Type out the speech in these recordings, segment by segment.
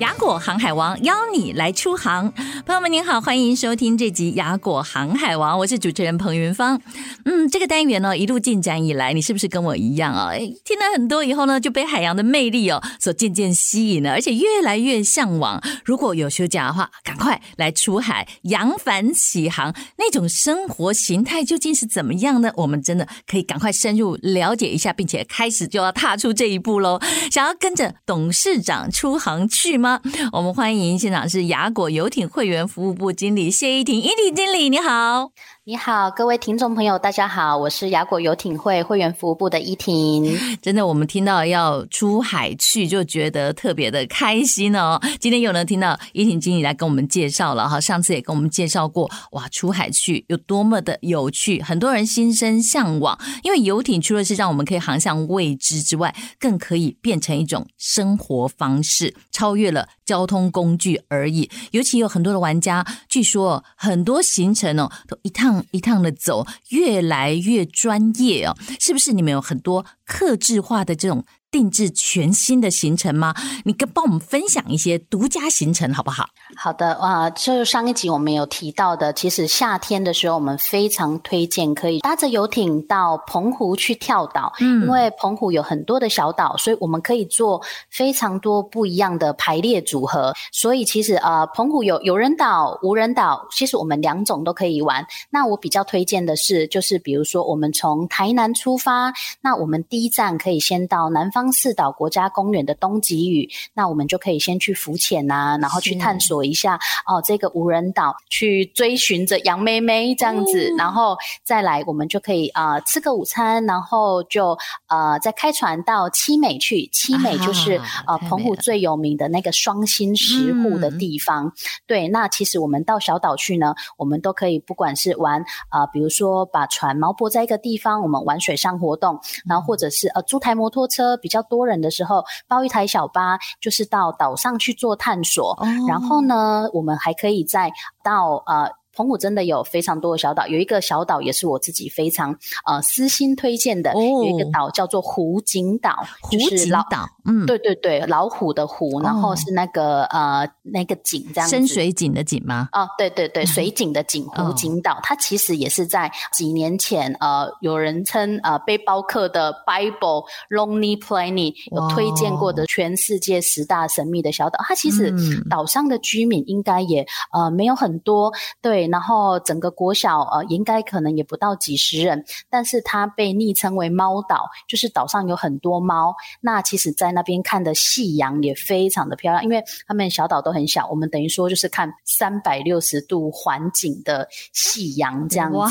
雅果航海王邀你来出航，朋友们您好，欢迎收听这集雅果航海王，我是主持人彭云芳。嗯，这个单元呢，一路进展以来，你是不是跟我一样啊？诶，听了很多以后呢，就被海洋的魅力哦所渐渐吸引了，而且越来越向往。如果有休假的话，赶快来出海扬帆起航，那种生活形态究竟是怎么样呢？我们真的可以赶快深入了解一下，并且开始就要踏出这一步喽。想要跟着董事长出航去吗？我们欢迎现场是雅果游艇会员服务部经理谢依婷，依婷经理你好。你好，各位听众朋友，大家好，我是雅果游艇会会员服务部的依婷。真的，我们听到要出海去，就觉得特别的开心哦。今天又能听到依婷经理来跟我们介绍了哈，上次也跟我们介绍过，哇，出海去有多么的有趣，很多人心生向往。因为游艇除了是让我们可以航向未知之外，更可以变成一种生活方式，超越了交通工具而已。尤其有很多的玩家，据说很多行程哦，都一趟。一趟的走，越来越专业哦，是不是？你们有很多克制化的这种。定制全新的行程吗？你跟帮我们分享一些独家行程好不好？好的，哇，就是上一集我们有提到的，其实夏天的时候我们非常推荐可以搭着游艇到澎湖去跳岛，嗯，因为澎湖有很多的小岛，所以我们可以做非常多不一样的排列组合。所以其实呃，澎湖有有人岛、无人岛，其实我们两种都可以玩。那我比较推荐的是，就是比如说我们从台南出发，那我们第一站可以先到南方。四岛国家公园的东极屿，那我们就可以先去浮潜呐，然后去探索一下哦，这个无人岛，去追寻着杨妹妹这样子，然后再来，我们就可以啊、呃、吃个午餐，然后就呃再开船到七美去。七美就是啊、呃、澎湖最有名的那个双心石沪的地方。嗯、对，那其实我们到小岛去呢，我们都可以不管是玩啊、呃，比如说把船锚泊在一个地方，我们玩水上活动，然后或者是呃租台摩托车比较多人的时候，包一台小巴，就是到岛上去做探索。哦、然后呢，我们还可以再到呃。澎湖真的有非常多的小岛，有一个小岛也是我自己非常呃私心推荐的，哦、有一个岛叫做湖景岛，虎井岛，嗯，对对对，老虎的虎，哦、然后是那个呃那个井这样子，深水井的井吗？哦，对对对，水井的井，湖景岛，它其实也是在几年前呃，有人称呃背包客的 Bible Lonely Planet 有推荐过的全世界十大神秘的小岛，它其实岛上的居民应该也呃没有很多，对。然后整个国小呃，应该可能也不到几十人，但是它被昵称为猫岛，就是岛上有很多猫。那其实，在那边看的夕阳也非常的漂亮，因为他们小岛都很小，我们等于说就是看三百六十度环景的夕阳这样子。哇，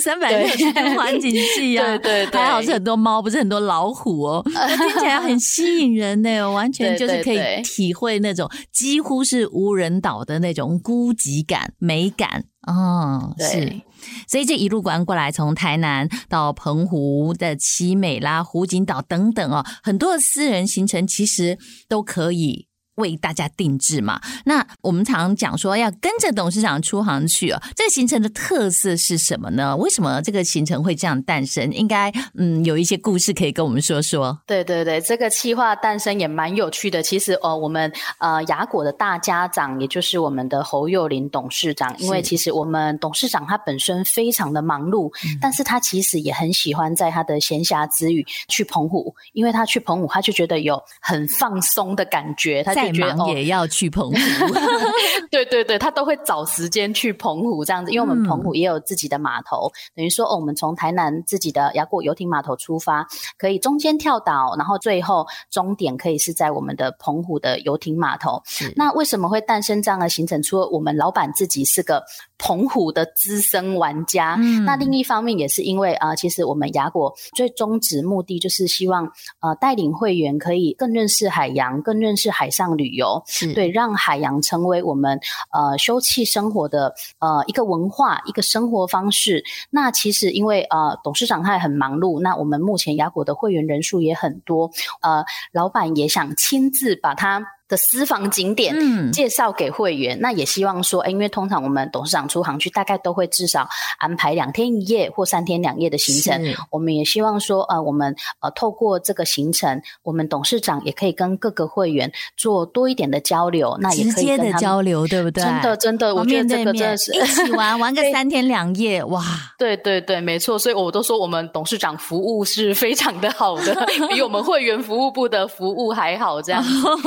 三百六十度环景 夕阳，对对对，还好是很多猫，不是很多老虎哦，听起来很吸引人呢，完全就是可以体会那种几乎是无人岛的那种孤寂感、美感。哦，是，所以这一路玩过来，从台南到澎湖的七美啦、湖景岛等等哦，很多的私人行程其实都可以。为大家定制嘛？那我们常常讲说要跟着董事长出航去哦。这个行程的特色是什么呢？为什么这个行程会这样诞生？应该嗯有一些故事可以跟我们说说。对对对，这个企划诞生也蛮有趣的。其实哦，我们呃雅果的大家长，也就是我们的侯幼林董事长，因为其实我们董事长他本身非常的忙碌，是但是他其实也很喜欢在他的闲暇之余去澎湖，因为他去澎湖他就觉得有很放松的感觉。他再忙也要去澎湖。对对对，他都会找时间去澎湖这样子，因为我们澎湖也有自己的码头，嗯、等于说哦，我们从台南自己的雅果游艇码头出发，可以中间跳岛，然后最后终点可以是在我们的澎湖的游艇码头。那为什么会诞生这样的行程？除了我们老板自己是个澎湖的资深玩家，嗯、那另一方面也是因为啊、呃，其实我们雅果最终旨目的就是希望呃带领会员可以更认识海洋，更认识海上旅游，是对，让海洋成为我们呃休憩生活的呃一个文化，一个生活方式。那其实因为呃董事长他也很忙碌，那我们目前雅果的会员人数也很多，呃，老板也想亲自把它。的私房景点介绍给会员，嗯、那也希望说，哎，因为通常我们董事长出航去，大概都会至少安排两天一夜或三天两夜的行程。是我们也希望说，呃，我们呃透过这个行程，我们董事长也可以跟各个会员做多一点的交流，那也可以跟他们直接的交流，对不对？真的真的，我觉得这个真的是一起玩玩个三天两夜，哇！对对对，没错。所以我都说我们董事长服务是非常的好的，比我们会员服务部的服务还好，这样。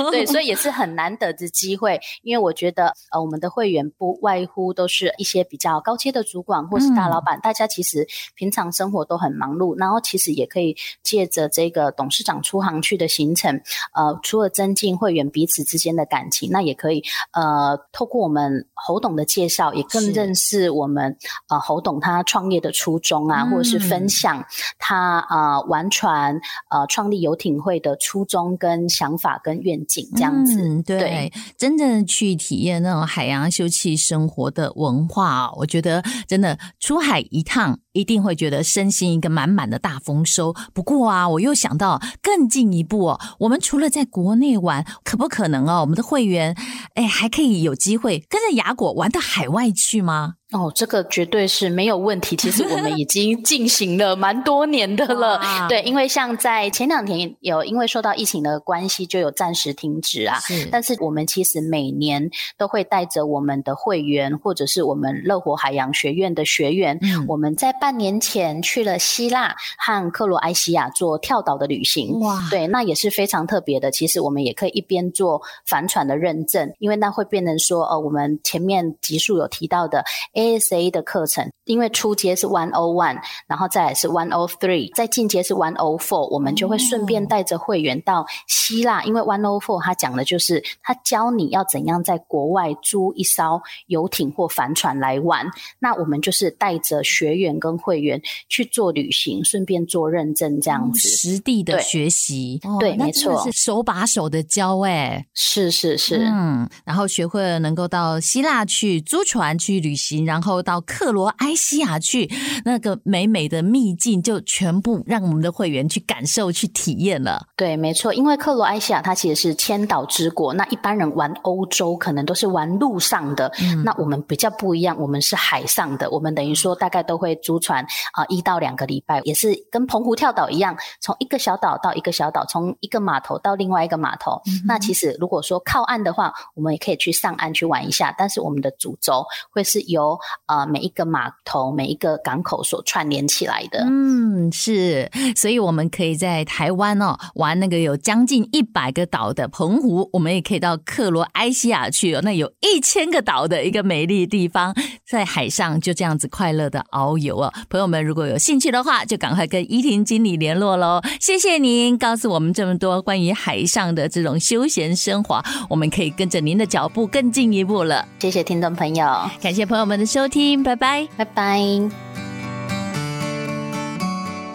对，所以也。是很难得的机会，因为我觉得，呃，我们的会员不外乎都是一些比较高阶的主管或是大老板，嗯、大家其实平常生活都很忙碌，然后其实也可以借着这个董事长出航去的行程，呃，除了增进会员彼此之间的感情，那也可以，呃，透过我们侯董的介绍，也更认识我们，是呃，侯董他创业的初衷啊，或者是分享他啊、呃、玩船，呃，创立游艇会的初衷跟想法跟愿景这样。嗯，对，对。真正去体验那种海洋休憩生活的文化，我觉得真的出海一趟，一定会觉得身心一个满满的大丰收。不过啊，我又想到更进一步哦，我们除了在国内玩，可不可能哦，我们的会员哎，还可以有机会跟着雅果玩到海外去吗？哦，这个绝对是没有问题。其实我们已经进行了蛮多年的了，对，因为像在前两天有因为受到疫情的关系，就有暂时停止啊。是，但是我们其实每年都会带着我们的会员，或者是我们乐活海洋学院的学员，嗯、我们在半年前去了希腊和克罗埃西亚做跳岛的旅行。哇，对，那也是非常特别的。其实我们也可以一边做帆船的认证，因为那会变成说，呃，我们前面集数有提到的。ASA 的课程，因为初阶是 One O One，然后再来是 One O Three，再进阶是 One O Four，我们就会顺便带着会员到希腊，因为 One O Four 它讲的就是他教你要怎样在国外租一艘游艇或帆船来玩，那我们就是带着学员跟会员去做旅行，顺便做认证这样子，实地的学习，对，哦、对没错，是手把手的教，哎，是是是，嗯，然后学会了能够到希腊去租船去旅行。然后到克罗埃西亚去，那个美美的秘境就全部让我们的会员去感受、去体验了。对，没错，因为克罗埃西亚它其实是千岛之国，那一般人玩欧洲可能都是玩陆上的，嗯、那我们比较不一样，我们是海上的。我们等于说大概都会租船啊、呃，一到两个礼拜，也是跟澎湖跳岛一样，从一个小岛到一个小岛，从一个码头到另外一个码头。嗯、那其实如果说靠岸的话，我们也可以去上岸去玩一下，但是我们的主轴会是由呃，每一个码头、每一个港口所串联起来的，嗯，是，所以我们可以在台湾哦玩那个有将近一百个岛的澎湖，我们也可以到克罗埃西亚去哦，那有一千个岛的一个美丽地方，在海上就这样子快乐的遨游哦。朋友们如果有兴趣的话，就赶快跟依婷经理联络喽。谢谢您告诉我们这么多关于海上的这种休闲生活，我们可以跟着您的脚步更进一步了。谢谢听众朋友，感谢朋友们的收听。听，拜拜，拜拜。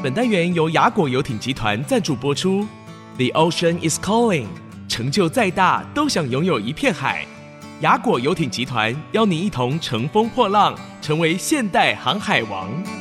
本单元由雅果游艇集团赞助播出。The ocean is calling，成就再大都想拥有一片海。雅果游艇集团邀您一同乘风破浪，成为现代航海王。